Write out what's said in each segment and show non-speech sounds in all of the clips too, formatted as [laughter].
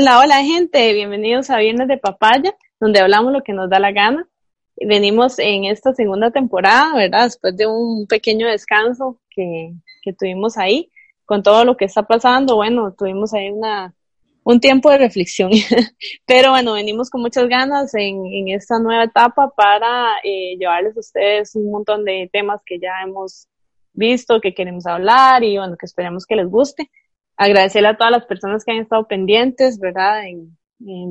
Hola, hola gente, bienvenidos a Viernes de Papaya, donde hablamos lo que nos da la gana. Venimos en esta segunda temporada, ¿verdad? Después de un pequeño descanso que, que tuvimos ahí, con todo lo que está pasando, bueno, tuvimos ahí una, un tiempo de reflexión. [laughs] Pero bueno, venimos con muchas ganas en, en esta nueva etapa para eh, llevarles a ustedes un montón de temas que ya hemos visto, que queremos hablar y bueno, que esperemos que les guste agradecerle a todas las personas que han estado pendientes, ¿verdad? En,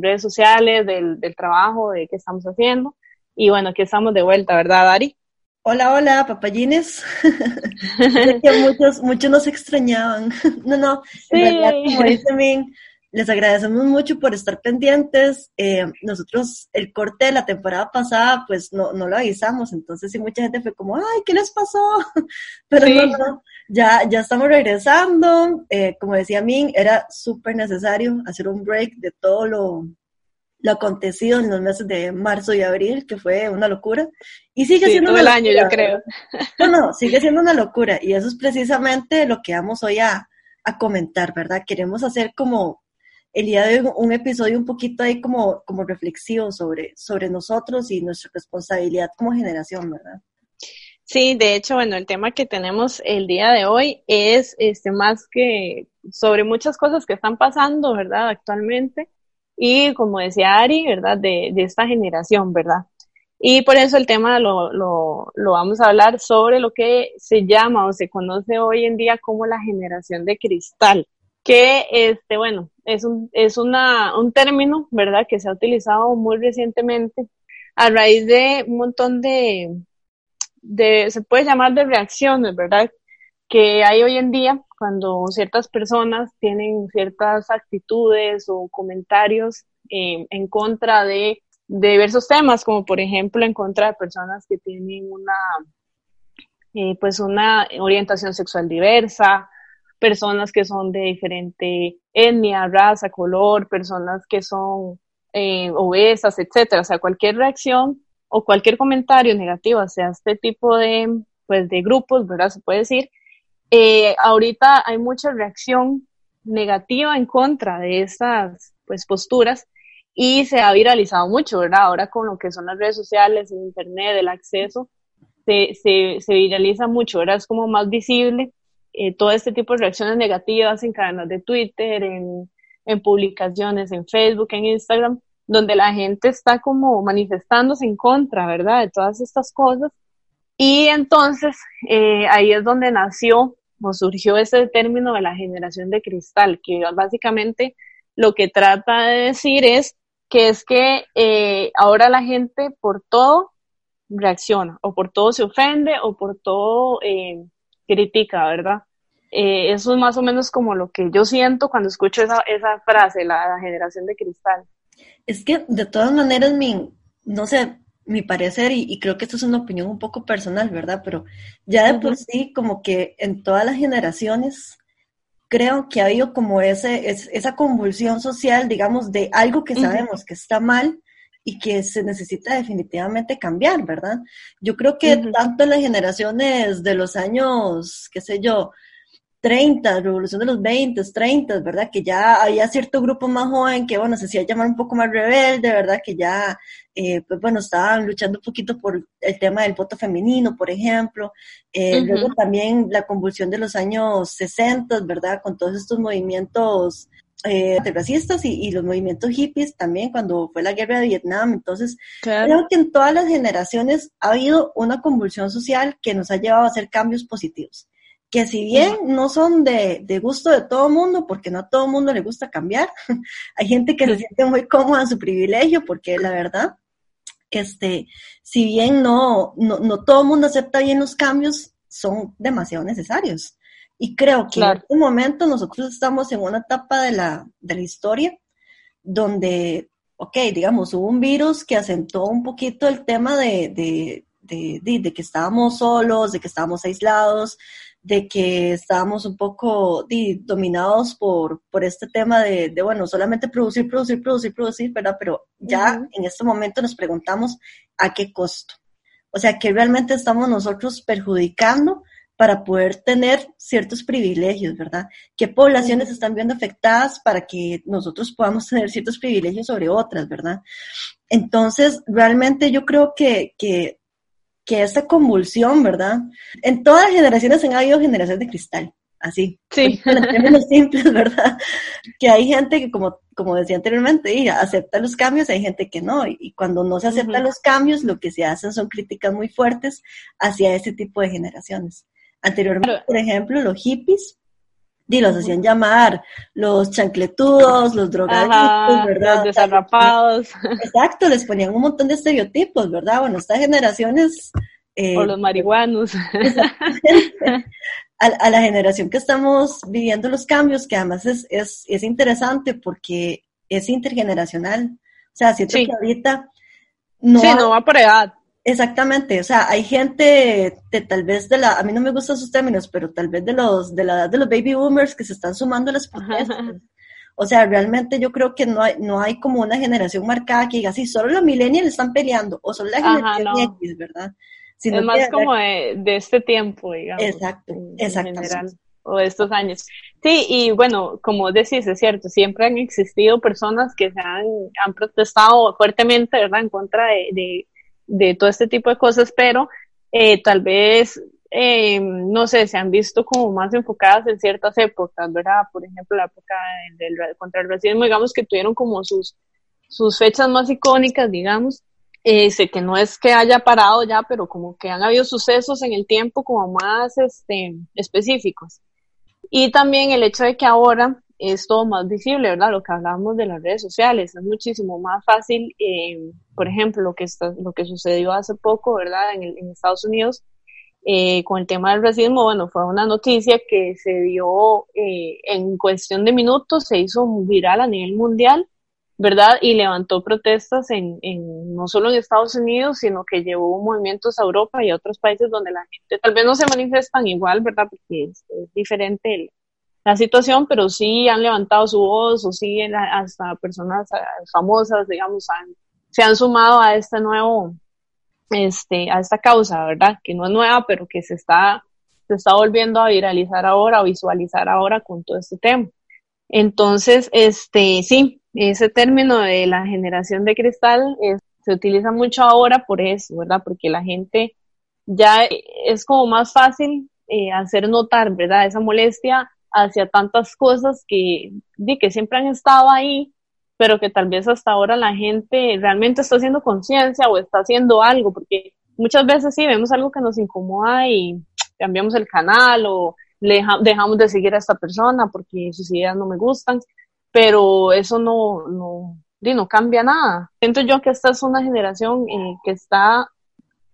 redes sociales, del, del, trabajo, de qué estamos haciendo. Y bueno, aquí estamos de vuelta, ¿verdad, Dari? Hola, hola, papayines. [laughs] muchos, muchos nos extrañaban. [laughs] no, no, en realidad, como dice Min, les agradecemos mucho por estar pendientes. Eh, nosotros el corte de la temporada pasada, pues no, no lo avisamos, entonces sí mucha gente fue como, ay, ¿qué les pasó? [laughs] Pero no, no, ya, ya estamos regresando. Eh, como decía Min, era súper necesario hacer un break de todo lo, lo acontecido en los meses de marzo y abril, que fue una locura. Y sigue siendo todo el año, yo creo. No, no, sigue siendo una locura. Y eso es precisamente lo que vamos hoy a, a comentar, ¿verdad? Queremos hacer como el día de hoy un episodio un poquito ahí como, como reflexivo sobre, sobre nosotros y nuestra responsabilidad como generación, ¿verdad? Sí, de hecho, bueno, el tema que tenemos el día de hoy es este más que sobre muchas cosas que están pasando, ¿verdad? Actualmente. Y como decía Ari, ¿verdad? De, de esta generación, ¿verdad? Y por eso el tema lo, lo, lo vamos a hablar sobre lo que se llama o se conoce hoy en día como la generación de cristal que este, bueno, es un, es una, un término, ¿verdad?, que se ha utilizado muy recientemente a raíz de un montón de, se puede llamar de reacciones, ¿verdad?, que hay hoy en día cuando ciertas personas tienen ciertas actitudes o comentarios eh, en contra de, de, diversos temas, como por ejemplo en contra de personas que tienen una, eh, pues una orientación sexual diversa, personas que son de diferente etnia, raza, color, personas que son eh, obesas, etcétera. O sea, cualquier reacción o cualquier comentario negativo hacia este tipo de, pues, de grupos, ¿verdad? Se puede decir. Eh, ahorita hay mucha reacción negativa en contra de estas, pues, posturas y se ha viralizado mucho, ¿verdad? Ahora con lo que son las redes sociales, el internet, el acceso, se, se, se viraliza mucho, ¿verdad? Es como más visible eh, todo este tipo de reacciones negativas en cadenas de Twitter, en, en publicaciones, en Facebook, en Instagram, donde la gente está como manifestándose en contra, ¿verdad? De todas estas cosas. Y entonces eh, ahí es donde nació o surgió ese término de la generación de cristal, que básicamente lo que trata de decir es que es que eh, ahora la gente por todo reacciona, o por todo se ofende, o por todo eh, critica, ¿verdad? Eh, eso es más o menos como lo que yo siento cuando escucho esa, esa frase, la, generación de cristal. Es que de todas maneras, mi, no sé, mi parecer, y, creo que esto es una opinión un poco personal, ¿verdad? Pero ya de por sí, como que en todas las generaciones, creo que ha habido como ese, esa convulsión social, digamos, de algo que sabemos que está mal y que se necesita definitivamente cambiar, ¿verdad? Yo creo que tanto en las generaciones de los años, qué sé yo, 30, revolución de los 20, 30, ¿verdad? Que ya había cierto grupo más joven que, bueno, se hacía llamar un poco más rebelde, ¿verdad? Que ya, eh, pues bueno, estaban luchando un poquito por el tema del voto femenino, por ejemplo. Eh, luego también la convulsión de los años 60, ¿verdad? Con todos estos movimientos eh, racistas y, los movimientos hippies también cuando fue la guerra de Vietnam. Entonces, creo que en todas las generaciones ha habido una convulsión social que nos ha llevado a hacer cambios positivos que si bien no son de, de gusto de todo mundo, porque no a todo mundo le gusta cambiar, [laughs] hay gente que se siente muy cómoda en su privilegio, porque la verdad, este, si bien no, no, no todo mundo acepta bien los cambios, son demasiado necesarios. Y creo que en este momento nosotros estamos en una etapa de la, de la historia donde, ok, digamos, hubo un virus que asentó un poquito el tema de, de, de, de que estábamos solos, de que estábamos aislados, de que estábamos un poco dominados por, por este tema de, de, bueno, solamente producir, producir, producir, producir, ¿verdad? Pero ya en este momento nos preguntamos a qué costo. O sea, que realmente estamos nosotros perjudicando para poder tener ciertos privilegios, ¿verdad? ¿Qué poblaciones están viendo afectadas para que nosotros podamos tener ciertos privilegios sobre otras, ¿verdad? Entonces, realmente yo creo que, que, que esta convulsión, ¿verdad? En todas las generaciones han habido generaciones de cristal así. Sí. En términos [laughs] simples, ¿verdad? Que hay gente que, como, como decía anteriormente, acepta los cambios, hay gente que no. Y cuando no se aceptan los cambios, lo que se hacen son críticas muy fuertes hacia ese tipo de generaciones. Anteriormente, por ejemplo, los hippies, y los hacían llamar los chancletudos, los drogadictos, ¿verdad? Los desarrapados. Exacto, les ponían un montón de estereotipos, ¿verdad? Bueno, estas generaciones... Eh, o los marihuanos. [laughs] a, la generación que estamos viviendo los cambios, que además es, es, es interesante porque es intergeneracional. O sea, siento que ahorita no, sí, no va por edad. Exactamente, o sea, hay gente de tal vez de la, a mí no me gustan esos términos, pero tal vez de los, de la edad de los baby boomers que se están sumando a las protestas. O sea, realmente yo creo que no hay, no hay como una generación marcada que diga, sí, solo los millennials están peleando, o solo la generación X, ¿verdad? es más como de, este tiempo, digamos. Exacto, exacto. o de estos años. Sí, y bueno, como decís, es cierto, siempre han existido personas que se han, han protestado fuertemente, ¿verdad?, en contra de, de, todo este tipo de cosas, pero eh, tal vez, eh, no sé, se han visto como más enfocadas en ciertas épocas, ¿verdad? Por ejemplo, la época del, contra el racismo, digamos que tuvieron como sus, sus fechas más icónicas, digamos, eh, sé que no es que haya parado ya, pero como que han habido sucesos en el tiempo como más este, específicos. Y también el hecho de que ahora es todo más visible, ¿verdad? Lo que hablábamos de las redes sociales, es muchísimo más fácil, eh, por ejemplo, lo que, está, lo que sucedió hace poco, ¿verdad? En, en Estados Unidos, eh, con el tema del racismo, bueno, fue una noticia que se dio eh, en cuestión de minutos, se hizo viral a nivel mundial ¿verdad? Y levantó protestas en, en, no solo en Estados Unidos, sino que llevó movimientos a Europa y a otros países donde la gente tal vez no se manifiestan igual, ¿verdad? Porque es, diferente la situación, pero sí han levantado su voz o sí hasta personas eh, famosas, digamos, se han sumado a este nuevo, este, a esta causa, ¿verdad? Que no es nueva, pero que se está, se está volviendo a viralizar ahora o visualizar ahora con todo este tema. Entonces, este, sí, ese término de la generación de cristal se utiliza mucho ahora por eso, ¿verdad? Porque la gente ya es como más fácil eh, hacer notar, ¿verdad? Esa molestia hacia tantas cosas que, que siempre han estado ahí, pero que tal vez hasta ahora la gente realmente está haciendo conciencia o está haciendo algo, porque muchas veces sí vemos algo que nos incomoda y cambiamos el canal o dejamos de seguir a esta persona porque sus ideas no me gustan, pero eso no, no, no cambia nada. Siento yo que esta es una generación eh, que está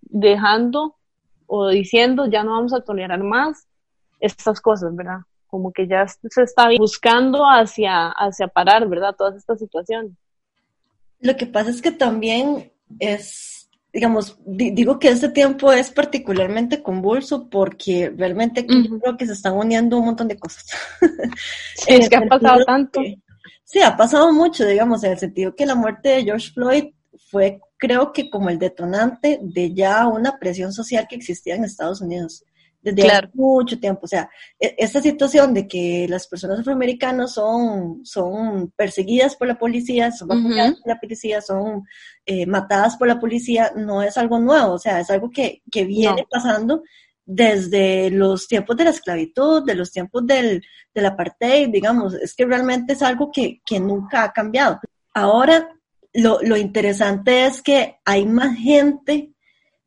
dejando o diciendo ya no vamos a tolerar más estas cosas, ¿verdad? Como que ya se está buscando hacia, hacia parar, ¿verdad? Todas estas situaciones. Lo que pasa es que también es, digamos, digo que este tiempo es particularmente convulso porque realmente aquí creo que se están uniendo un montón de cosas. Sí, [laughs] es que ha pasado tanto. Sí, ha pasado mucho, digamos, en el sentido que la muerte de George Floyd fue, creo que como el detonante de ya una presión social que existía en Estados Unidos desde hace mucho tiempo. O sea, e, esta situación de que las personas afroamericanas son, son perseguidas por la policía, son por la policía, son eh, matadas por la policía, no es algo nuevo, o sea, es algo que, que viene pasando desde los tiempos de la esclavitud, de los tiempos del, del apartheid, digamos, es que realmente es algo que, que nunca ha cambiado. Ahora, lo, lo, interesante es que hay más gente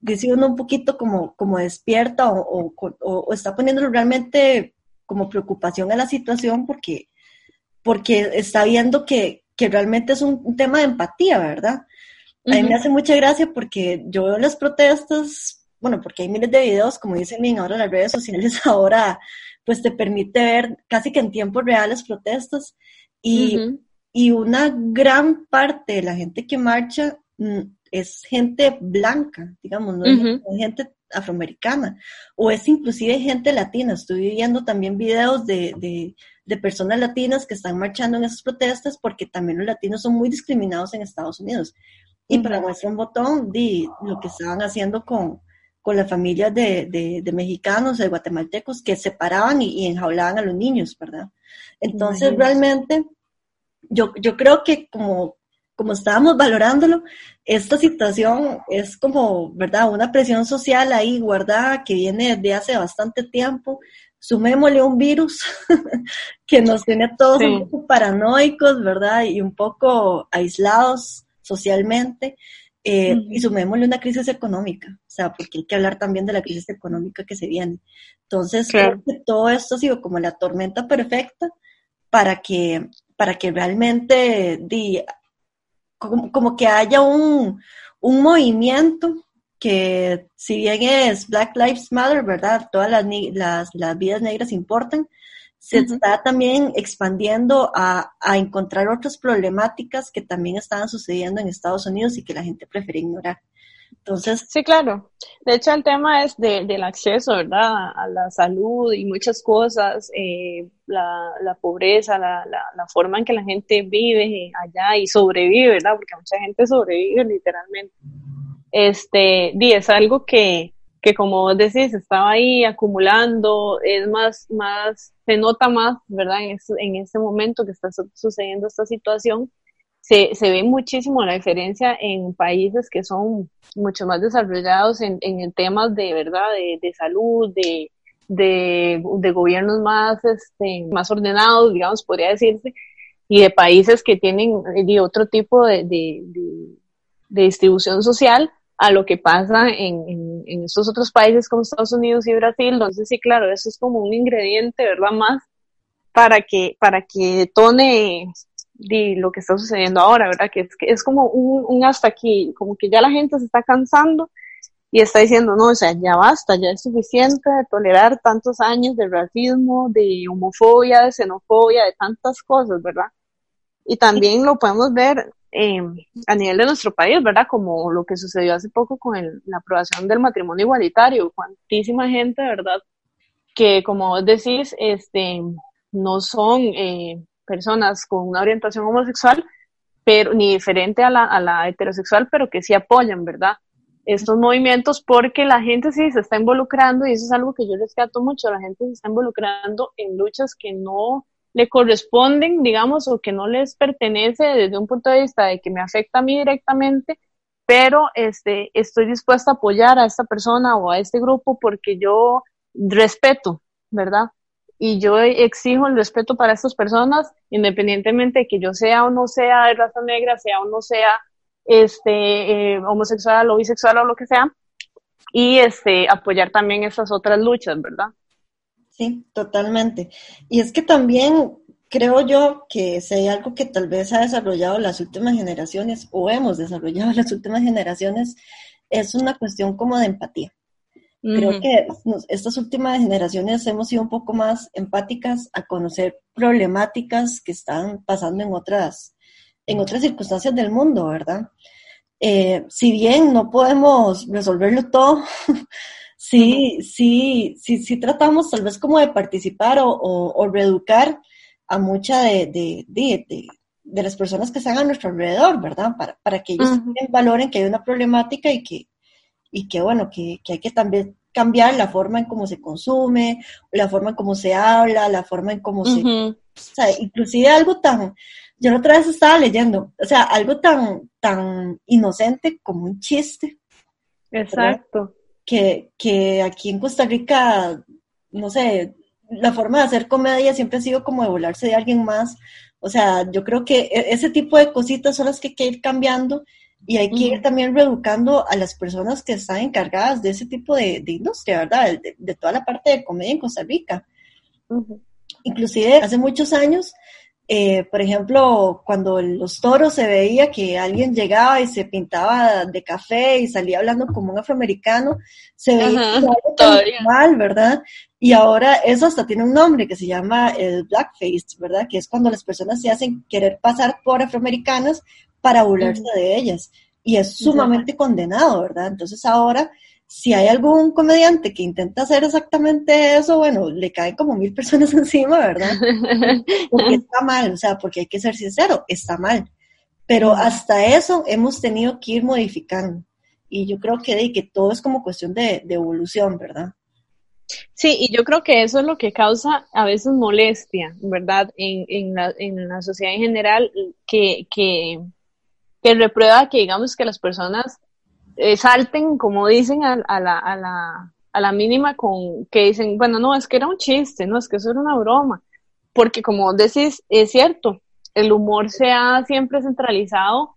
que sigue un poquito como, como despierta o, o, o, está poniendo realmente como preocupación a la situación porque, porque está viendo que, que realmente es un, tema de empatía, ¿verdad? A mí me hace mucha gracia porque yo veo las protestas bueno, porque hay miles de videos, como dicen ahora las redes sociales, [laughs] ahora pues te permite ver casi que en tiempo real las protestas y, y una gran parte de la gente que marcha mm, es gente blanca, digamos, no es gente afroamericana, o es inclusive gente latina. Estoy viendo también videos de, de, de, personas latinas que están marchando en esas protestas porque también los latinos son muy discriminados en Estados Unidos. Y para muestra un botón, di lo que estaban haciendo con, con las familias de, mexicanos, de guatemaltecos, que separaban y, enjaulaban a los niños, ¿verdad? Entonces, realmente, yo, yo creo que como, como estábamos valorándolo, esta situación es como, ¿verdad? Una presión social ahí guardada que viene desde hace bastante tiempo. Sumémosle un virus [laughs] que nos tiene todos un poco paranoicos, ¿verdad? Y un poco aislados socialmente. Eh, y sumémosle una crisis económica, o sea, porque hay que hablar también de la crisis económica que se viene. Entonces, creo que todo esto ha sido como la tormenta perfecta para que, para que realmente di, como, que haya un, movimiento que si bien es Black Lives Matter, ¿verdad? Todas las, las, las vidas negras importan, se está también expandiendo a, a, encontrar otras problemáticas que también estaban sucediendo en Estados Unidos y que la gente prefiere ignorar. Entonces, sí, claro. De hecho, el tema es de, del acceso, ¿verdad? A la salud y muchas cosas, eh, la, la, pobreza, la, la, la, forma en que la gente vive allá y sobrevive, ¿verdad? Porque mucha gente sobrevive literalmente. Este, y es algo que, que como vos decís, estaba ahí acumulando, es más, más, se nota más, ¿verdad? En, en ese momento que está sucediendo esta situación, se, se ve muchísimo la diferencia en países que son mucho más desarrollados en, en temas de, ¿verdad? De, de salud, de, de, de, gobiernos más, este, más ordenados, digamos, podría decirse, y de países que tienen de otro tipo de, de, de distribución social, a lo que pasa en, en, estos otros países como Estados Unidos y Brasil. Entonces, sí, claro, eso es como un ingrediente, ¿verdad? Más para que, para que detone lo que está sucediendo ahora, ¿verdad? Que es, que es como un, un hasta aquí, como que ya la gente se está cansando y está diciendo, no, o sea, ya basta, ya es suficiente de tolerar tantos años de racismo, de homofobia, de xenofobia, de tantas cosas, ¿verdad? Y también lo podemos ver eh, a nivel de nuestro país, ¿verdad? Como lo que sucedió hace poco con la aprobación del matrimonio igualitario, cuantísima gente, ¿verdad? Que como vos decís, este, no son eh, personas con una orientación homosexual, pero ni diferente a la, a la heterosexual, pero que sí apoyan, ¿verdad? Estos movimientos porque la gente sí se está involucrando y eso es algo que yo rescato mucho, la gente se está involucrando en luchas que no le corresponden, digamos, o que no les pertenece desde un punto de vista de que me afecta a mí directamente, pero este, estoy dispuesta a apoyar a esta persona o a este grupo porque yo respeto, ¿verdad? Y yo exijo el respeto para estas personas, independientemente de que yo sea o no sea de raza negra, sea o no sea este, eh, homosexual o bisexual o lo que sea, y este, apoyar también esas otras luchas, ¿verdad? Sí, totalmente. Y es que también creo yo que si hay algo que tal vez ha desarrollado las últimas generaciones o hemos desarrollado [laughs] las últimas generaciones, es una cuestión como de empatía. Creo que estas últimas generaciones hemos sido un poco más empáticas a conocer problemáticas que están pasando en otras, en otras circunstancias del mundo, ¿verdad? Eh, si bien no podemos resolverlo todo, [laughs] sí, sí, sí, sí tratamos tal vez como de participar o, o, reeducar a mucha de, de, de, de, las personas que están a nuestro alrededor, ¿verdad? Para, para que ellos también valoren que hay una problemática y que, y que bueno, que, que hay que también cambiar la forma en cómo se consume, la forma en cómo se habla, la forma en cómo se... O sea, inclusive algo tan... Yo la otra vez estaba leyendo, o sea, algo tan, tan inocente como un chiste. Exacto que, aquí en Costa Rica, no sé, la forma de hacer comedia siempre ha sido como de volarse de alguien más. O sea, yo creo que e, ese tipo de cositas son las que hay que ir cambiando y hay que ir también reeducando a las personas que están encargadas de ese tipo de, industria, ¿verdad? De, toda la parte de comedia en Costa Rica. Inclusive hace muchos años eh, por ejemplo, cuando los toros se veía que alguien llegaba y se pintaba de café y salía hablando como un afroamericano, se veía mal, ¿verdad? Y ahora eso hasta tiene un nombre que se llama el blackface, ¿verdad? Que es cuando las personas se hacen querer pasar por afroamericanas para burlarse de ellas. Y es sumamente condenado, ¿verdad? Entonces ahora si hay algún comediante que intenta hacer exactamente eso, bueno, le caen como mil personas [laughs] encima, ¿verdad? Porque [laughs] está mal, o sea, porque hay que ser sincero, está mal. Pero hasta eso hemos tenido que ir modificando. y yo creo que, que todo es como cuestión de, evolución, ¿verdad? Sí, y yo creo que eso es lo que causa a veces molestia, ¿verdad? En, en, la, en la sociedad en general, que, que, que reprueba que digamos que las personas eh, salten, como dicen, a, la, a, la, a la mínima con que dicen, bueno, no, es que era un chiste, no, es que eso era una broma. Porque como decís, es cierto, el humor se ha siempre centralizado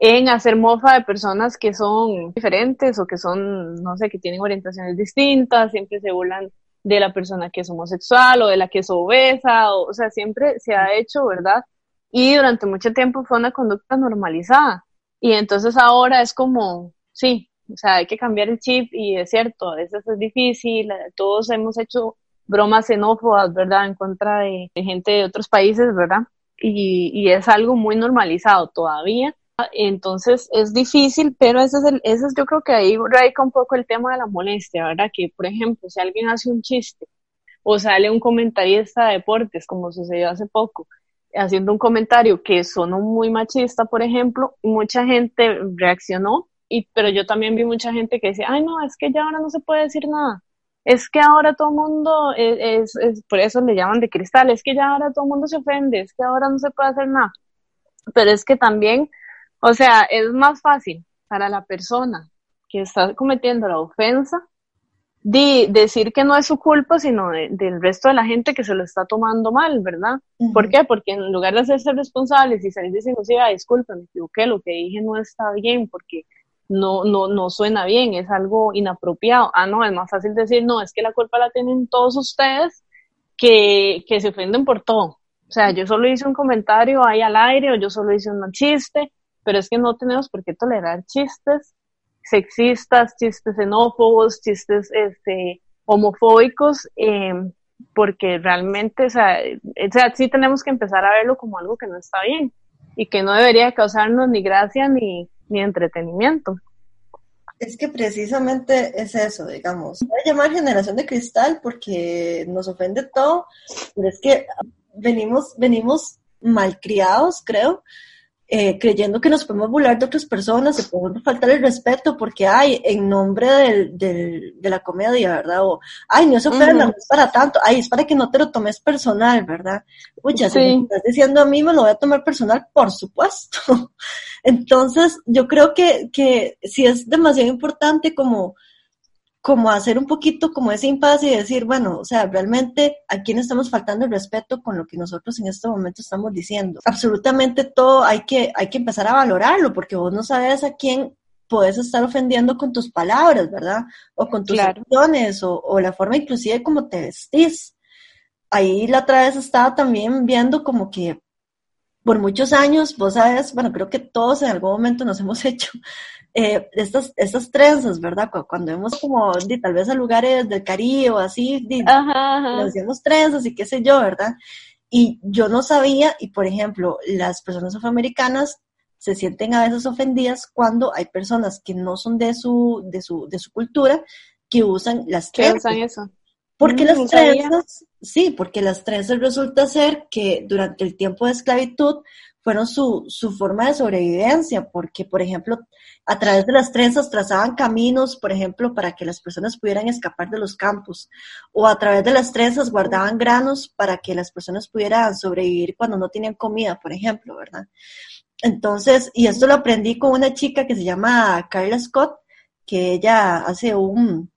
en hacer mofa de personas que son diferentes o que son, no sé, que tienen orientaciones distintas, siempre se burlan de la persona que es homosexual o de la que es obesa, o, o sea, siempre se ha hecho, ¿verdad? Y durante mucho tiempo fue una conducta normalizada. Y entonces ahora es como, sí, o sea, hay que cambiar el chip y es cierto, a veces es difícil, todos hemos hecho bromas xenófobas, ¿verdad?, en contra de, gente de otros países, ¿verdad? Y, y, es algo muy normalizado todavía. Entonces es difícil, pero ese es, el, ese es yo creo que ahí radica un poco el tema de la molestia, ¿verdad? Que, por ejemplo, si alguien hace un chiste o sale un comentarista de deportes, como sucedió hace poco, haciendo un comentario que sonó muy machista, por ejemplo, mucha gente reaccionó y, pero yo también vi mucha gente que decía, ay no, es que ya ahora no se puede decir nada. Es que ahora todo el mundo, es, es, por eso le llaman de cristal, es que ya ahora todo el mundo se ofende, es que ahora no se puede hacer nada. Pero es que también, o sea, es más fácil para la persona que está cometiendo la ofensa de decir que no es su culpa, sino del resto de la gente que se lo está tomando mal, ¿verdad? ¿Por qué? Porque en lugar de hacerse responsables y salir diciendo, sí, disculpa, me equivoqué, lo que dije no está bien, porque no, no, no suena bien, es algo inapropiado. Ah, no, es más fácil decir, no, es que la culpa la tienen todos ustedes que, que se ofenden por todo. O sea, yo solo hice un comentario ahí al aire o yo solo hice un chiste, pero es que no tenemos por qué tolerar chistes sexistas, chistes xenófobos, chistes este, homofóbicos, eh, porque realmente, o sea, o sea, sí tenemos que empezar a verlo como algo que no está bien y que no debería causarnos ni gracia ni, ni entretenimiento. Es que precisamente es eso, digamos. Voy a llamar generación de cristal porque nos ofende todo, pero es que venimos, venimos malcriados, creo, eh, creyendo que nos podemos burlar de otras personas, se podemos faltar el respeto porque hay en nombre del, del, de la comedia, ¿verdad? O, ay, no se ofenda, no es para tanto, ay, es para que no te lo tomes personal, ¿verdad? Uy, ya si me estás diciendo a mí, me lo voy a tomar personal, por supuesto. [laughs] Entonces, yo creo que, que sí es demasiado importante como como hacer un poquito como ese impasse y decir, bueno, o sea, realmente a quién estamos faltando el respeto con lo que nosotros en este momento estamos diciendo. Absolutamente todo hay que, hay que empezar a valorarlo, porque vos no sabes a quién puedes estar ofendiendo con tus palabras, ¿verdad? O con tus acciones, o, o, la forma inclusive como te vestís. Ahí la otra vez estaba también viendo como que por muchos años, vos sabes, bueno, creo que todos en algún momento nos [laughs] hemos hecho eh, estas, estas trenzas, ¿verdad? Cuando vemos como tal vez a lugares del Caribe o así, nos hacemos trenzas y qué sé yo, ¿verdad? Y yo no sabía, y por ejemplo, las personas afroamericanas se sienten a veces ofendidas cuando hay personas que no son de su, de su, de su cultura que usan las trenzas. usan eso? Porque mm, las trenzas, sí, porque las trenzas resulta ser que durante el tiempo de esclavitud fueron su, su forma de sobrevivencia, porque, por ejemplo, a través de las trenzas trazaban caminos, por ejemplo, para que las personas pudieran escapar de los campos, o a través de las trenzas guardaban granos para que las personas pudieran sobrevivir cuando no tenían comida, por ejemplo, ¿verdad? Entonces, y esto lo aprendí con una chica que se llama Carla Scott, que ella hace un,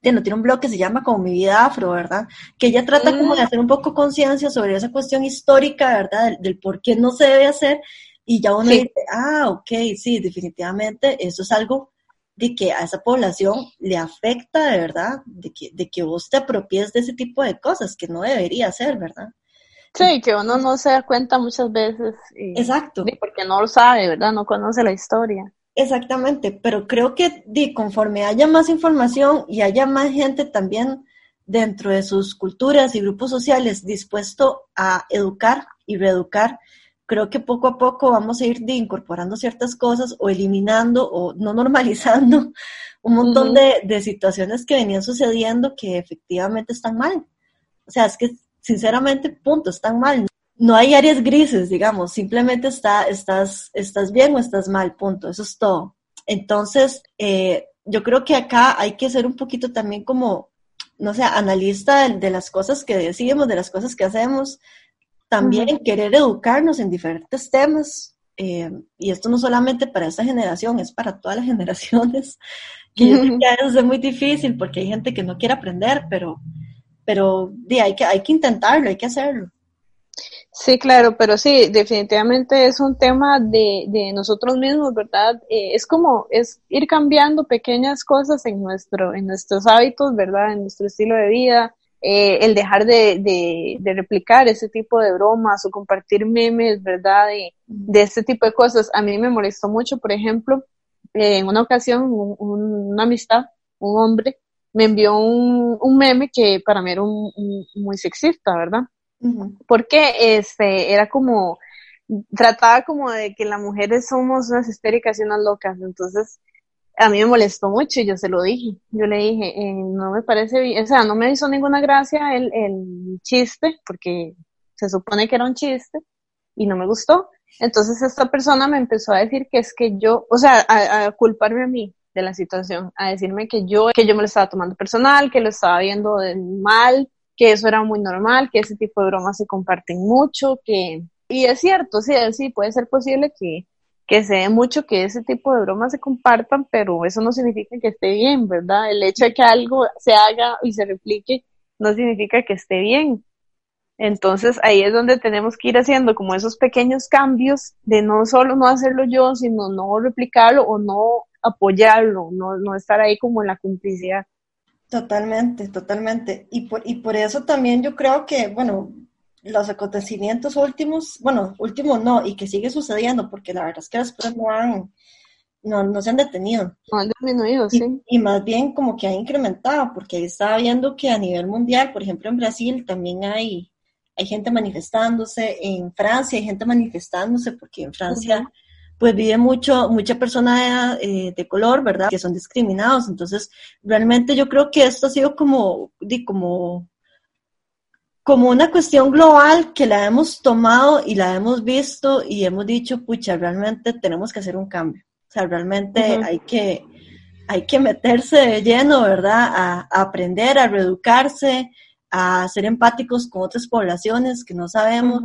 tiene, tiene un blog que se llama como Mi Vida Afro, ¿verdad? Que ella trata como de hacer un poco conciencia sobre esa cuestión histórica, ¿verdad? Del, por qué no se debe hacer. Y ya uno dice, ah, ok, sí, definitivamente, eso es algo de que a esa población le afecta de verdad, de que, de que vos te apropies de ese tipo de cosas, que no debería ser, ¿verdad? Sí, que uno no se da cuenta muchas veces. Exacto. Porque no lo sabe, ¿verdad? No conoce la historia. Exactamente, pero creo que di, conforme haya más información y haya más gente también dentro de sus culturas y grupos sociales dispuesto a educar y reeducar, creo que poco a poco vamos a ir incorporando ciertas cosas o eliminando o no normalizando [laughs] un montón de, de situaciones que venían sucediendo que efectivamente están mal. O sea, es que sinceramente, punto, están mal no hay áreas grises, digamos, simplemente está, estás, estás bien o estás mal, punto, eso es todo. Entonces, eh, yo creo que acá hay que ser un poquito también como, no sé, analista de, las cosas que decimos, de las cosas que hacemos, también querer educarnos en diferentes temas. Eh, y esto no solamente para esta generación, es para todas las [laughs] generaciones. Que es muy difícil porque hay gente que no quiere aprender, pero, pero hay, que, hay que intentarlo, hay que hacerlo. Sí, claro, pero sí, definitivamente es un tema de, de nosotros mismos, ¿verdad? Eh, es como, es ir cambiando pequeñas cosas en nuestro, en nuestros hábitos, ¿verdad? En nuestro estilo de vida, eh, el dejar de, de, de, replicar ese tipo de bromas o compartir memes, ¿verdad? De, de este tipo de cosas. A mí me molestó mucho, por ejemplo, eh, en una ocasión, una amistad, un hombre, me envió un, un meme que para mí era un, muy sexista, ¿verdad? Porque este, era como, trataba como de que las mujeres somos unas histéricas y unas locas, entonces a mí me molestó mucho y yo se lo dije. Yo le dije, eh, no me parece bien, o sea, no me hizo ninguna gracia el, el chiste, porque se supone que era un chiste y no me gustó. Entonces esta persona me empezó a decir que es que yo, o sea, a, culparme a mí de la situación, a decirme que yo, que yo me lo estaba tomando personal, que lo estaba viendo mal, que eso era muy normal, que ese tipo de bromas se comparten mucho, que, y es cierto, sí, sí, puede ser posible que, que se dé mucho que ese tipo de bromas se compartan, pero eso no significa que esté bien, ¿verdad? El hecho de que algo se haga y se replique no significa que esté bien. Entonces ahí es donde tenemos que ir haciendo como esos pequeños cambios de no solo no hacerlo yo, sino no replicarlo o no apoyarlo, no, no estar ahí como en la complicidad. Totalmente, totalmente. Y por, y por eso también yo creo que, bueno, los acontecimientos últimos, bueno, últimos no, y que sigue sucediendo, porque la verdad es que las cosas no han, no, no se han detenido. No han disminuido, y, sí. Y más bien como que ha incrementado, porque ahí estaba viendo que a nivel mundial, por ejemplo en Brasil también hay, hay gente manifestándose, en Francia hay gente manifestándose, porque en Francia pues vive mucho, mucha persona eh, de, color, ¿verdad? Que son discriminados. Entonces, realmente yo creo que esto ha sido como, como, como una cuestión global que la hemos tomado y la hemos visto y hemos dicho, pucha, realmente tenemos que hacer un cambio. O sea, realmente hay que, hay que meterse de lleno, ¿verdad? A, aprender, a reeducarse, a ser empáticos con otras poblaciones que no sabemos.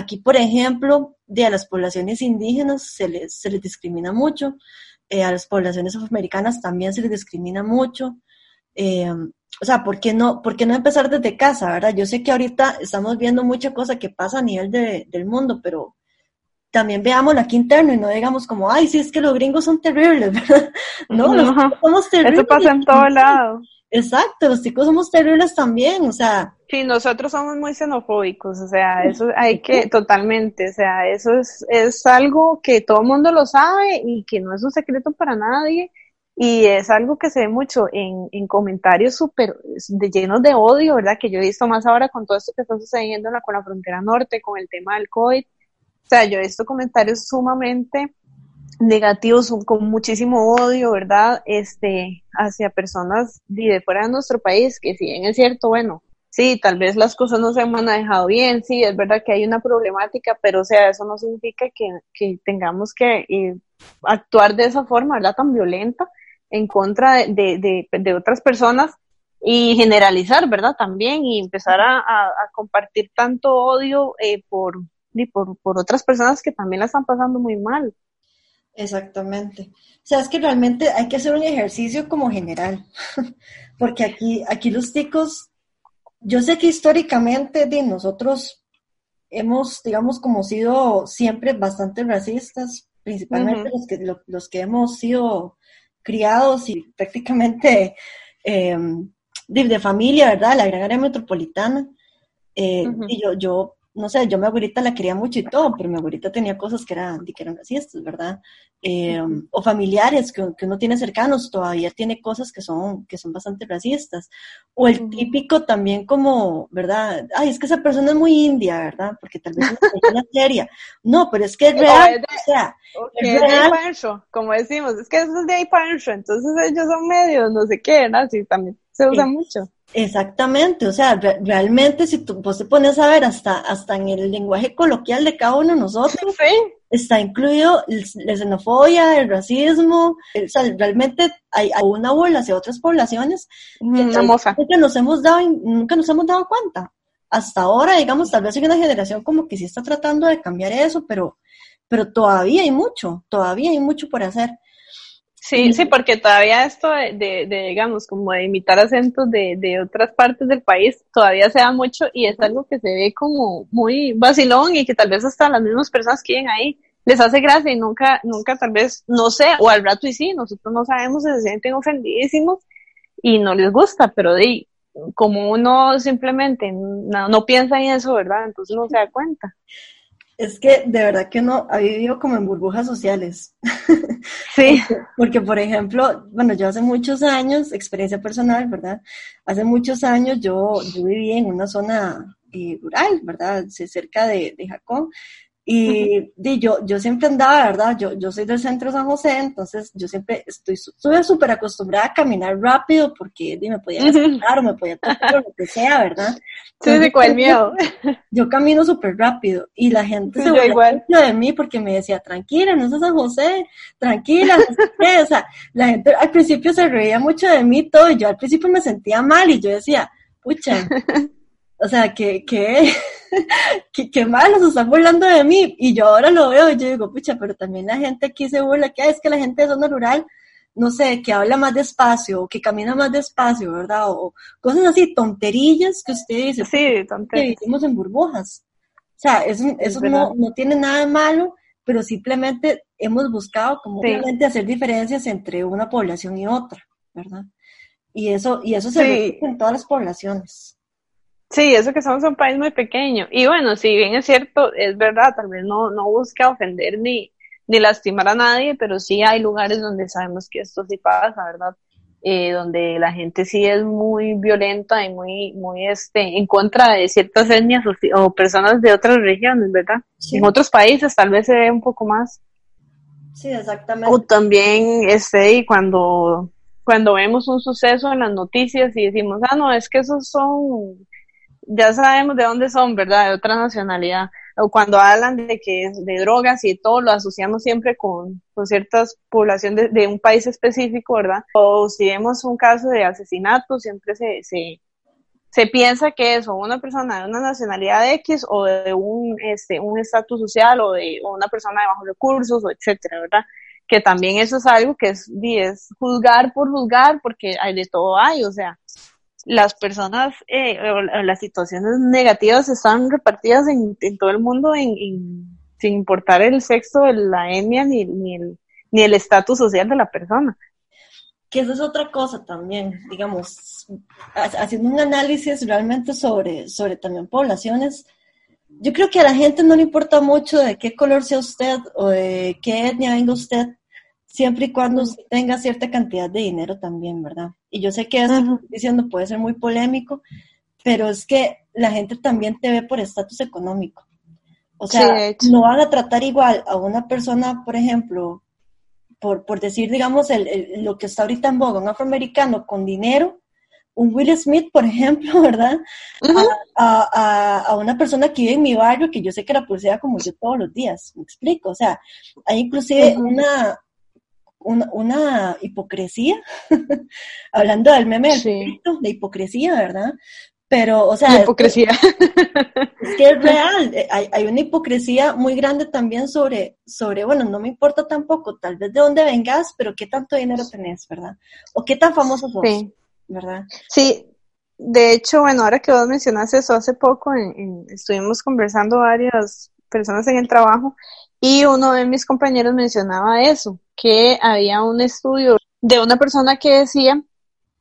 Aquí, por ejemplo, de a las poblaciones indígenas se les, se les discrimina mucho, eh, a las poblaciones afroamericanas también se les discrimina mucho. Eh, o sea, ¿por qué, no, ¿por qué no empezar desde casa, verdad? Yo sé que ahorita estamos viendo mucha cosa que pasa a nivel de, del mundo, pero también veámoslo aquí interno y no digamos como, ay, sí, es que los gringos son terribles, [laughs] ¿verdad? No, no somos terribles. Eso pasa en todo lado. Exacto, los chicos somos terribles también, o sea. Sí, nosotros somos muy xenofóbicos, o sea, eso hay que, totalmente, o sea, eso es, es algo que todo el mundo lo sabe y que no es un secreto para nadie y es algo que se ve mucho en, en comentarios súper llenos de odio, ¿verdad? Que yo he visto más ahora con todo esto que está sucediendo en la, con la frontera norte, con el tema del COVID. O sea, yo he visto comentarios sumamente negativos, con muchísimo odio, ¿verdad? Este, hacia personas de fuera de nuestro país, que si bien es cierto, bueno, sí, tal vez las cosas no se han manejado bien, sí, es verdad que hay una problemática, pero o sea, eso no significa que, que tengamos que eh, actuar de esa forma, ¿verdad? Tan violenta en contra de, de, de, otras personas y generalizar, ¿verdad? También y empezar a, a, compartir tanto odio eh, por, por, por otras personas que también la están pasando muy mal. Exactamente. O sea, es que realmente hay que hacer un ejercicio como general, [laughs] porque aquí, aquí los ticos, yo sé que históricamente de nosotros hemos, digamos, como sido siempre bastante racistas, principalmente los, que, los que hemos sido criados y prácticamente em, de, familia, ¿verdad? La gran área metropolitana. Eh, y yo, yo no sé, yo a mi abuelita la quería mucho y todo, pero mi abuelita tenía cosas que eran, que eran racistas, ¿verdad? Eh, o familiares que, que, uno tiene cercanos, todavía tiene cosas que son, que son bastante racistas. O el típico también como, ¿verdad? Ay, es que esa persona es muy india, ¿verdad? Porque tal vez es una persona seria. No, pero es que es [laughs] real, o, sea, es, real. como decimos, es que eso es de ahí pancho, entonces ellos son medios, no sé qué, ¿no? Sí, también se usa mucho. Exactamente, o sea, realmente si tú vos te pones a ver hasta, hasta en el lenguaje coloquial de cada uno de nosotros, está incluido la xenofobia, el racismo, o sea, realmente hay, una burla hacia otras poblaciones que, nunca nos hemos dado, nunca nos hemos dado cuenta. Hasta ahora, digamos, tal vez hay una generación como que sí está tratando de cambiar eso, pero, pero todavía hay mucho, todavía hay mucho por hacer. Sí, sí, porque todavía esto de, de, digamos, como de imitar acentos de, de, otras partes del país, todavía se da mucho y es algo que se ve como muy vacilón y que tal vez hasta las mismas personas que viven ahí les hace gracia y nunca, nunca tal vez, no sé, o al rato y sí, nosotros no sabemos se sienten ofendidísimos y no les gusta, pero de, como uno simplemente no, no piensa en eso, ¿verdad? Entonces no se da cuenta. Es que de verdad que uno ha vivido como en burbujas sociales. [laughs] Sí. porque, por ejemplo, bueno, yo hace muchos años, experiencia personal, ¿verdad? Hace muchos años yo, yo viví en una zona eh, rural, ¿verdad? Cerca de, de. Y, yo, yo siempre andaba, ¿verdad? Yo, yo soy del centro de San José, entonces yo siempre estoy súper acostumbrada a caminar rápido porque me podía despertar o me podía tocar o lo que sea, ¿verdad? sí, miedo. [laughs] Yo camino súper rápido y la gente se igual. de mí porque me decía, tranquila, no es San José, tranquila, o sea, la gente al principio se reía mucho de mí todo y yo al principio me sentía mal y yo decía, pucha, [laughs] o sea, que, que, que, malo, se están burlando de mí. Y yo ahora lo veo y yo digo, pucha, pero también la gente aquí se burla, que es que la gente de zona rural, no sé, que habla más despacio, o que camina más despacio, ¿verdad? O, cosas así, tonterillas que usted dice. Sí, tonterías. Que vivimos en burbujas. O sea, eso, eso no, no, tiene nada de malo, pero simplemente hemos buscado como realmente hacer diferencias entre una población y otra, ¿verdad? Y eso, y eso se ve en todas las poblaciones. Sí, eso que somos un país muy pequeño. Y bueno, si bien es cierto, es verdad, tal vez no, no busca ofender ni, ni lastimar a nadie, pero sí hay lugares donde sabemos que esto sí pasa, ¿verdad? Eh, donde la gente sí es muy violenta y muy, muy este, en contra de ciertas etnias o, personas de otras regiones, ¿verdad? En otros países tal vez se ve un poco más. Sí, exactamente. O también, este, y cuando, cuando vemos un suceso en las noticias y decimos, ah, no, es que esos son ya sabemos de dónde son, ¿verdad? De otra nacionalidad. O cuando hablan de que es de drogas y todo lo asociamos siempre con, con ciertas poblaciones de, un país específico, ¿verdad? O si vemos un caso de asesinato, siempre se, se, se piensa que es o una persona de una nacionalidad X o de un este un estatus social o de una persona de bajos recursos o etcétera, ¿verdad? Que también eso es algo que es, es juzgar por juzgar porque hay de todo hay, o sea, las personas, eh, las situaciones negativas están repartidas en, todo el mundo sin importar el sexo, la etnia ni, ni el ni el estatus social de la persona. Que eso es otra cosa también, digamos, haciendo un análisis realmente sobre, sobre también poblaciones, yo creo que a la gente no le importa mucho de qué color sea usted o de qué etnia venga usted, siempre y cuando tenga cierta cantidad de dinero también, ¿verdad? Y yo sé que esto que estoy diciendo puede ser muy polémico, pero es que la gente también te ve por estatus económico. O sea, no van a tratar igual a una persona, por ejemplo, por, por decir, digamos, el, lo que está ahorita en boga, un afroamericano con dinero, un Will Smith, por ejemplo, [laughs] ¿verdad? a, a, una persona que vive en mi barrio, que yo sé que la pulsea como yo todos los días, me explico. O sea, hay inclusive una, una, hipocresía, [laughs] hablando del meme del de hipocresía, ¿verdad? Pero, o sea... hipocresía. Es que es real, eh, hay, hay, una hipocresía muy grande también sobre, sobre, bueno, no me importa tampoco tal vez de dónde vengas, pero qué tanto dinero tenés, ¿verdad? O qué tan famoso sos, sí. ¿verdad? Sí, de hecho, bueno, ahora que vos mencionaste eso, hace poco estuvimos conversando varias personas en el trabajo y uno de mis compañeros mencionaba eso, que había un estudio de una persona que decía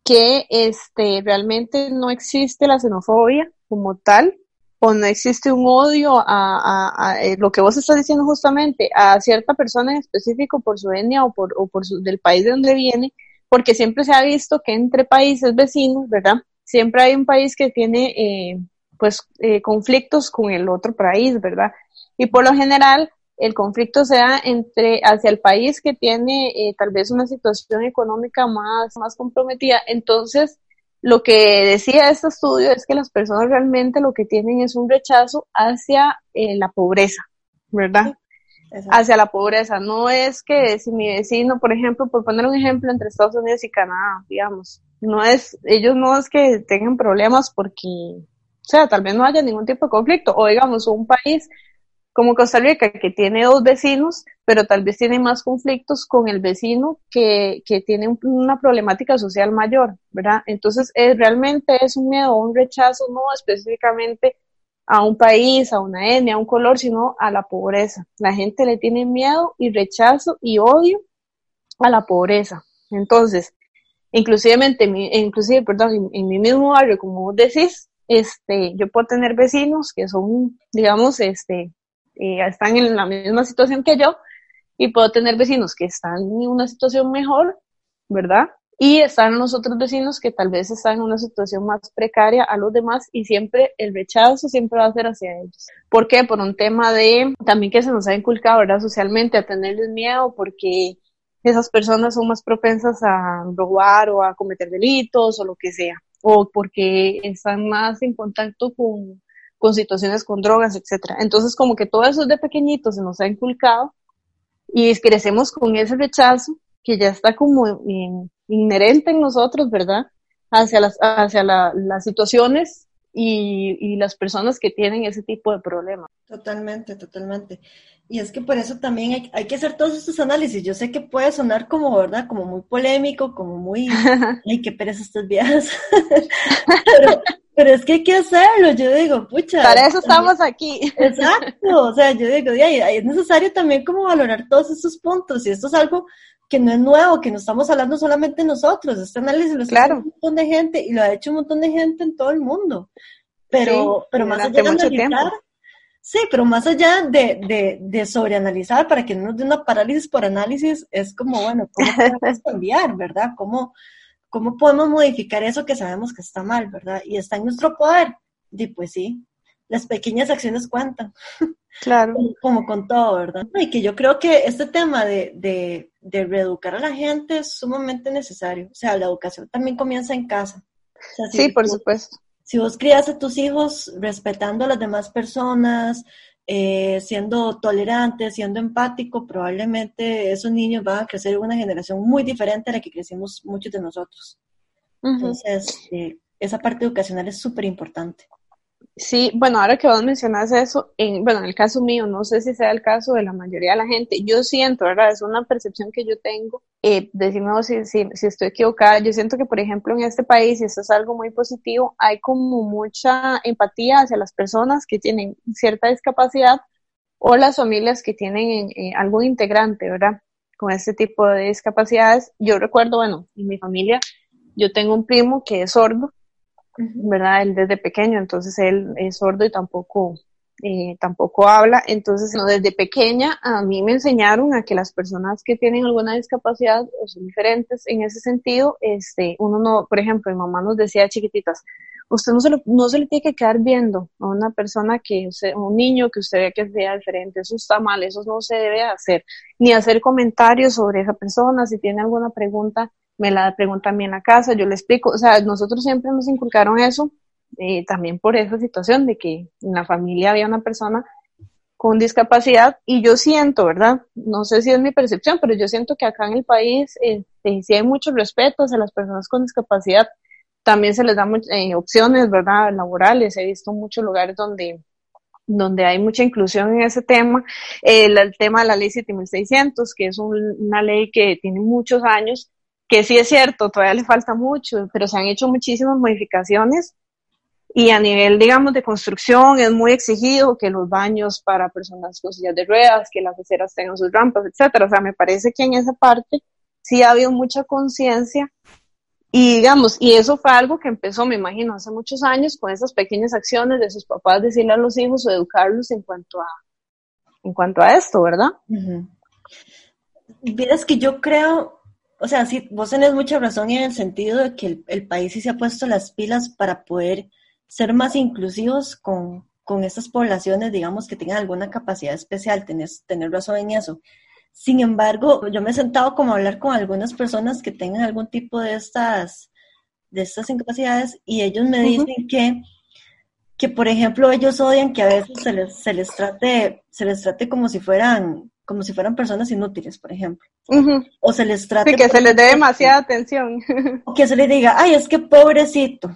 que este realmente no existe la xenofobia como tal o no existe un odio a, eh, lo que vos estás diciendo justamente a cierta persona en específico por su etnia o por, o por su, del país de donde viene, porque siempre se ha visto que entre países vecinos, ¿verdad? Siempre hay un país que tiene eh, pues eh, conflictos con el otro país, ¿verdad? Y por lo general el conflicto sea entre hacia el país que tiene eh, tal vez una situación económica más, más comprometida. Entonces, lo que decía este estudio es que las personas realmente lo que tienen es un rechazo hacia eh, la pobreza, ¿verdad? hacia la pobreza. No es que si mi vecino, por ejemplo, por poner un ejemplo entre Estados Unidos y Canadá, digamos, no es, ellos no es que tengan problemas porque, o sea, tal vez no haya ningún tipo de conflicto, o digamos, un país como Costa Rica, que tiene dos vecinos, pero tal vez tiene más conflictos con el vecino que, que tiene una problemática social mayor, ¿verdad? Entonces, es, realmente es un miedo un rechazo, no específicamente a un país, a una etnia, a un color, sino a la pobreza. La gente le tiene miedo y rechazo y odio a la pobreza. Entonces, inclusive, inclusive perdón, en, mi mismo barrio, como vos decís, este, yo puedo tener vecinos que son, digamos, este, eh, están en la misma situación que yo y puedo tener vecinos que están en una situación mejor, ¿verdad? Y están los otros vecinos que tal vez están en una situación más precaria a los demás y siempre el rechazo siempre va a ser hacia ellos. ¿Por qué? Por un tema de también que se nos ha inculcado, ¿verdad? Socialmente a tenerles miedo porque esas personas son más propensas a robar o a cometer delitos o lo que sea. O porque están más en contacto con, con situaciones con drogas, etcétera. Entonces, como que todo eso de pequeñitos se nos ha inculcado y crecemos con ese rechazo que ya está como inherente en nosotros, ¿verdad? Hacia las, hacia las situaciones y, las personas que tienen ese tipo de problemas. Totalmente, totalmente. Y es que por eso también hay, hay, que hacer todos estos análisis. Yo sé que puede sonar como, ¿verdad? Como muy polémico, como muy, [laughs] ay, qué pereza estas viejas. [laughs] pero, pero es que hay que hacerlo, yo digo, pucha. Para eso estamos aquí. [laughs] Exacto, o sea, yo digo, es necesario también como valorar todos estos puntos y esto es algo que no es nuevo, que no estamos hablando solamente nosotros, este análisis lo está haciendo un montón de gente y lo ha hecho un montón de gente en todo el mundo. Pero, pero más allá de analizar, sí, pero más allá de, de, de sobreanalizar para que no nos dé una parálisis por análisis, es como, bueno, ¿cómo [laughs] podemos cambiar, verdad? ¿Cómo, ¿Cómo podemos modificar eso que sabemos que está mal, verdad? Y está en nuestro poder. Y pues sí, las pequeñas acciones cuentan. [laughs] Claro. Como, con todo, ¿verdad? Y que yo creo que este tema de, de, de, reeducar a la gente es sumamente necesario. O sea, la educación también comienza en casa. sí, por supuesto. Si vos crías a tus hijos respetando a las demás personas, eh, siendo tolerante, siendo empático, probablemente esos niños van a crecer en una generación muy diferente a la que crecimos muchos de nosotros. Entonces, eh, esa parte educacional es súper importante. Sí, bueno, ahora que vos mencionas eso, en, bueno, en el caso mío, no sé si sea el caso de la mayoría de la gente, yo siento, ¿verdad? Es una percepción que yo tengo, eh, decimos si, si, estoy equivocada, yo siento que, por ejemplo, en este país, y esto es algo muy positivo, hay como mucha empatía hacia las personas que tienen cierta discapacidad o las familias que tienen eh, algún integrante, ¿verdad? Con este tipo de discapacidades. Yo recuerdo, bueno, en mi familia, yo tengo un primo que es sordo, ¿verdad? Él desde pequeño, entonces él es sordo y tampoco, eh, tampoco habla. Entonces, no, desde pequeña a mí me enseñaron a que las personas que tienen alguna discapacidad o son diferentes en ese sentido, este, uno no, por ejemplo, mi mamá nos decía chiquititas, usted no se, lo, no se le tiene que quedar viendo a una persona que, un niño que usted ve que sea diferente, eso está mal, eso no se debe hacer, ni hacer comentarios sobre esa persona, si tiene alguna pregunta, me la preguntan bien a casa, yo le explico, o sea, nosotros siempre nos inculcaron eso, eh, también por esa situación de que en la familia había una persona con discapacidad y yo siento, ¿verdad? No sé si es mi percepción, pero yo siento que acá en el país este, sí hay mucho respeto hacia las personas con discapacidad. También se les da eh, opciones, ¿verdad? Laborales. He visto muchos lugares donde donde hay mucha inclusión en ese tema. el, el tema de la ley 7600, que es una ley que tiene muchos años, que sí es cierto, todavía le falta mucho, pero se han hecho muchísimas modificaciones y a nivel, digamos, de construcción es muy exigido que los baños para personas con sillas de ruedas, que las aceras tengan sus rampas, etcétera. O sea, me parece que en esa parte sí ha habido mucha conciencia y digamos, y eso fue algo que empezó, me imagino, hace muchos años con esas pequeñas acciones de sus papás decirle a los hijos o educarlos en cuanto a, en cuanto a esto, ¿verdad? Uh que yo creo, o sea, sí, vos tenés mucha razón en el sentido de que el, país sí se ha puesto las pilas para poder ser más inclusivos con, con estas poblaciones, digamos, que tengan alguna capacidad especial, tenés, tener razón en eso. Sin embargo, yo me he sentado como a hablar con algunas personas que tengan algún tipo de estas, de estas incapacidades y ellos me dicen que, que, por ejemplo, ellos odian que a veces se les, se les trate, se les trate como si fueran como si fueran personas inútiles, por ejemplo. O se les trate... Sí, que se les dé demasiada atención. [laughs] O que se les diga, ay, es que pobrecito.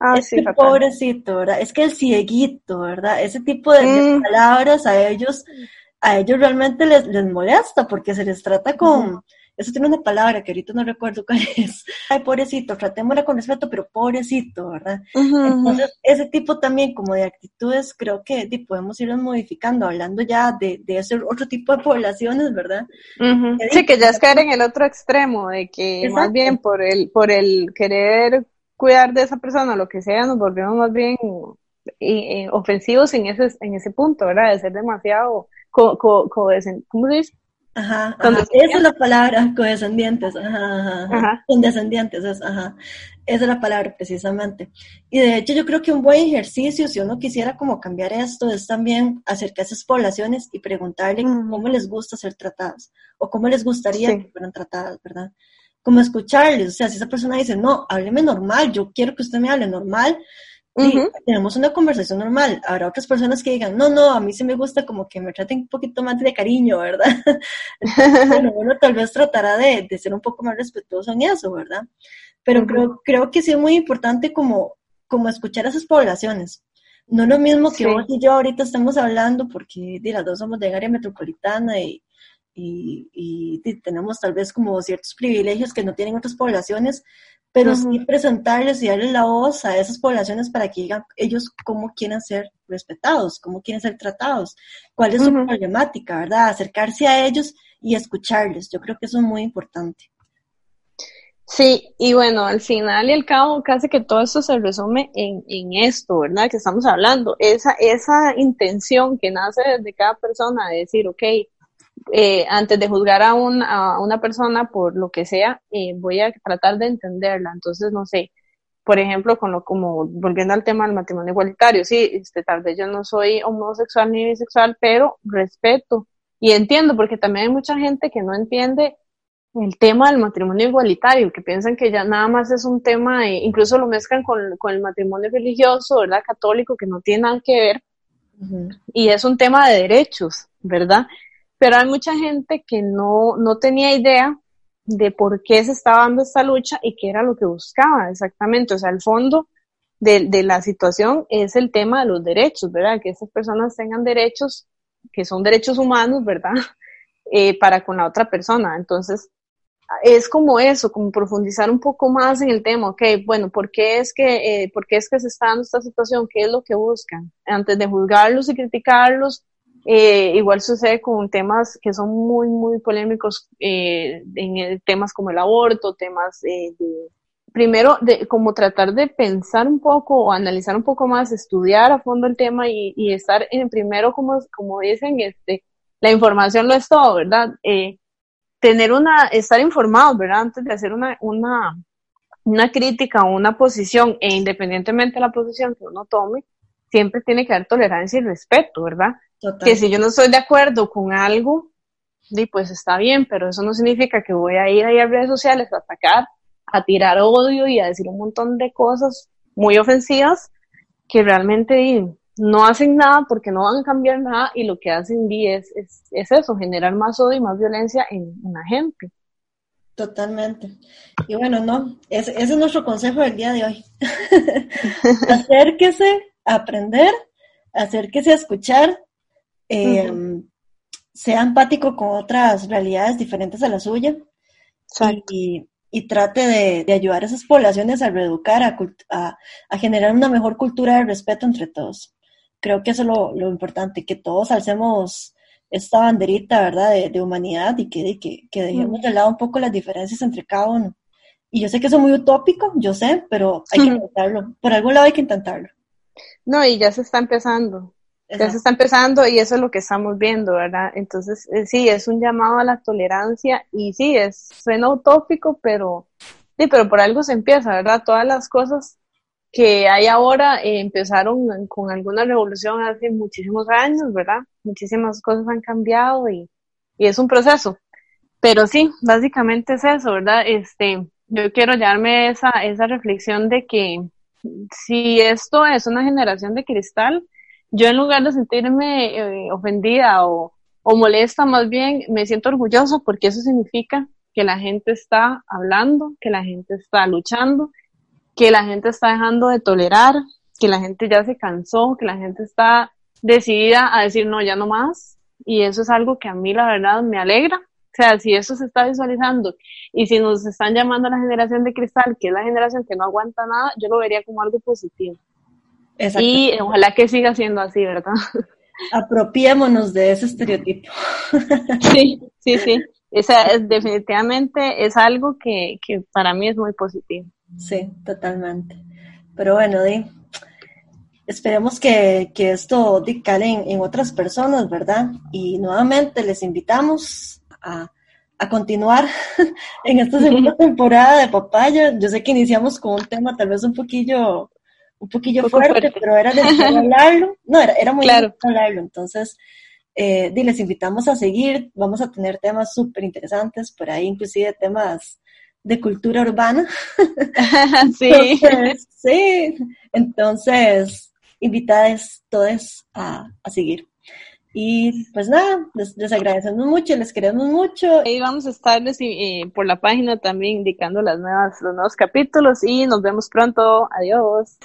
Ah, es que pobrecito, ¿verdad? Es que el cieguito, ¿verdad? Ese tipo de, mm. palabras a ellos, a ellos realmente les, les molesta porque se les trata con... Eso tiene una palabra que ahorita no recuerdo cuál es. [laughs] Ay, pobrecito, tratémosla con respeto, pero pobrecito, ¿verdad? Entonces, ese tipo también como de actitudes creo que podemos irlos modificando, hablando ya de, de ese otro tipo de poblaciones, ¿verdad? Sí, que ya es caer en el otro extremo, de que más bien por el, por el querer cuidar de esa persona, lo que sea, nos volvemos más bien ofensivos en ese, en ese punto, ¿verdad? De ser demasiado, co, co, ¿cómo se dice? Ajá, esa es la palabra, condescendientes, ajá, ajá, condescendientes, es, ajá, esa es la palabra precisamente. Y de hecho yo creo que un buen ejercicio, si uno quisiera como cambiar esto, es también acercarse a esas poblaciones y preguntarle cómo les gusta ser tratadas, o cómo les gustaría que fueran tratadas, ¿verdad? Como escucharles, o sea, si esa persona dice, no, hábleme normal, yo quiero que usted me hable normal, tenemos una conversación normal. Habrá otras personas que digan, no, no, a mí sí me gusta como que me traten un poquito más de cariño, ¿verdad? [laughs] bueno, [laughs] uno tal vez tratará de, de, ser un poco más respetuoso en eso, ¿verdad? Pero creo, creo que sí es muy importante como, como escuchar a esas poblaciones. No lo mismo que vos y yo ahorita estamos hablando, porque de las dos somos de área metropolitana y, y, y, tenemos tal vez como ciertos privilegios que no tienen otras poblaciones, pero sí presentarles y darles la voz a esas poblaciones para que digan ellos cómo quieren ser respetados, cómo quieren ser tratados, cuál es su problemática, ¿verdad? Acercarse a ellos y escucharles. Yo creo que eso es muy importante. Sí, y bueno, al final y al cabo, casi que todo esto se resume en, en esto, ¿verdad? Que estamos hablando, esa, esa intención que nace desde cada persona de decir, ok, eh, antes de juzgar a, a, una persona por lo que sea, eh, voy a tratar de entenderla. Entonces, no sé, por ejemplo, con lo, como volviendo al tema del matrimonio igualitario, sí, este, tal vez yo no soy homosexual ni bisexual, pero respeto y entiendo, porque también hay mucha gente que no entiende el tema del matrimonio igualitario, que piensan que ya nada más es un tema, incluso lo mezclan con, con, el matrimonio religioso, ¿verdad? Católico, que no tiene nada que ver, y es un tema de derechos, ¿verdad? Pero hay mucha gente que no, no tenía idea de por qué se estaba dando esta lucha y qué era lo que buscaba exactamente. O sea, el fondo de, de la situación es el tema de los derechos, ¿verdad? Que esas personas tengan derechos que son derechos humanos, ¿verdad? [laughs] Eh, para con la otra persona. Entonces, es como eso, como profundizar un poco más en el tema, ok, bueno, ¿por qué es que, eh, ¿por qué es que se está dando esta situación? ¿Qué es lo que buscan? Antes de juzgarlos y criticarlos, eh, igual sucede con temas que son muy, muy polémicos, eh, en temas como el aborto, temas eh, de, primero, de como tratar de pensar un poco o analizar un poco más, estudiar a fondo el tema y, y estar en primero, como, como dicen, este, la información lo es todo, ¿verdad? Eh, tener una, estar informados, ¿verdad? Antes de hacer una, una, una crítica o una posición, e independientemente de la posición que uno tome, siempre tiene que haber tolerancia y respeto, ¿verdad? Que si yo no estoy de acuerdo con algo, pues está bien, pero eso no significa que voy a ir ahí a redes sociales a atacar, a tirar odio y a decir un montón de cosas muy ofensivas que realmente no hacen nada porque no van a cambiar nada y lo que hacen es, es, es eso, generar más odio y más violencia en, la gente. Totalmente. Y bueno, no, ese, ese es nuestro consejo del día de hoy. [laughs] acérquese a aprender, acérquese a escuchar eh, sea empático con otras realidades diferentes a la suya y, y, trate de, ayudar a esas poblaciones a reeducar, a, a, generar una mejor cultura de respeto entre todos. Creo que eso es lo, lo importante, que todos alcemos esta banderita, ¿verdad?, de, humanidad y que, que, que dejemos de lado un poco las diferencias entre cada uno. Y yo sé que eso es muy utópico, yo sé, pero hay que intentarlo. Por algún lado hay que intentarlo. No, y ya se está empezando. Ya se está empezando y eso es lo que estamos viendo, ¿verdad? Entonces, eh, sí, es un llamado a la tolerancia y sí, es, suena utópico, pero sí, pero por algo se empieza, ¿verdad? Todas las cosas que hay ahora eh, empezaron con alguna revolución hace muchísimos años, ¿verdad? Muchísimas cosas han cambiado y, y es un proceso. Pero sí, básicamente es eso, ¿verdad? Este, yo quiero llevarme esa, esa reflexión de que si esto es una generación de cristal, yo en lugar de sentirme eh, ofendida o, o molesta más bien, me siento orgullosa porque eso significa que la gente está hablando, que la gente está luchando, que la gente está dejando de tolerar, que la gente ya se cansó, que la gente está decidida a decir no, ya no más. Y eso es algo que a mí la verdad me alegra. O sea, si eso se está visualizando y si nos están llamando a la generación de cristal, que es la generación que no aguanta nada, yo lo vería como algo positivo. Y ojalá que siga siendo así, ¿verdad? [laughs] Apropiémonos de ese estereotipo. [laughs] Sí, sí, sí. Esa es, definitivamente es algo que, que para mí es muy positivo. Sí, totalmente. Pero bueno, Di, esperemos que, que esto cale en, en, otras personas, ¿verdad? Y nuevamente les invitamos a, a continuar [laughs] en esta segunda temporada de Papaya. Yo sé que iniciamos con un tema tal vez un poquillo, un poquillo fuerte, pero era de [laughs] hablarlo. No, era, era muy claro. hablarlo. Entonces, eh, les invitamos a seguir. Vamos a tener temas súper interesantes, por ahí inclusive temas de cultura urbana. [laughs] sí. Entonces, sí. Entonces, invitadas todos a, a seguir. Y pues nada, les, agradecemos mucho, les queremos mucho. Ahí vamos a estarles por la página también indicando las nuevas, los nuevos capítulos y nos vemos pronto. Adiós.